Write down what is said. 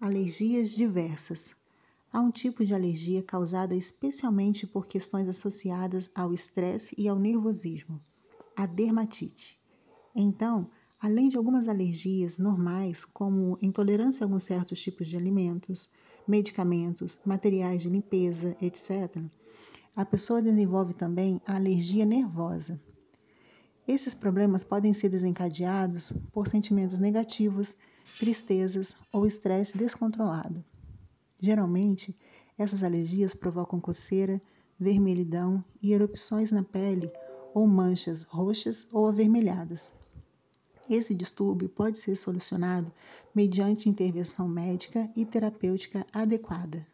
Alergias diversas. Há um tipo de alergia causada especialmente por questões associadas ao estresse e ao nervosismo, a dermatite. Então, além de algumas alergias normais, como intolerância a alguns certos tipos de alimentos, medicamentos, materiais de limpeza, etc., a pessoa desenvolve também a alergia nervosa. Esses problemas podem ser desencadeados por sentimentos negativos, tristezas ou estresse descontrolado. Geralmente, essas alergias provocam coceira, vermelhidão e erupções na pele ou manchas roxas ou avermelhadas. Esse distúrbio pode ser solucionado mediante intervenção médica e terapêutica adequada.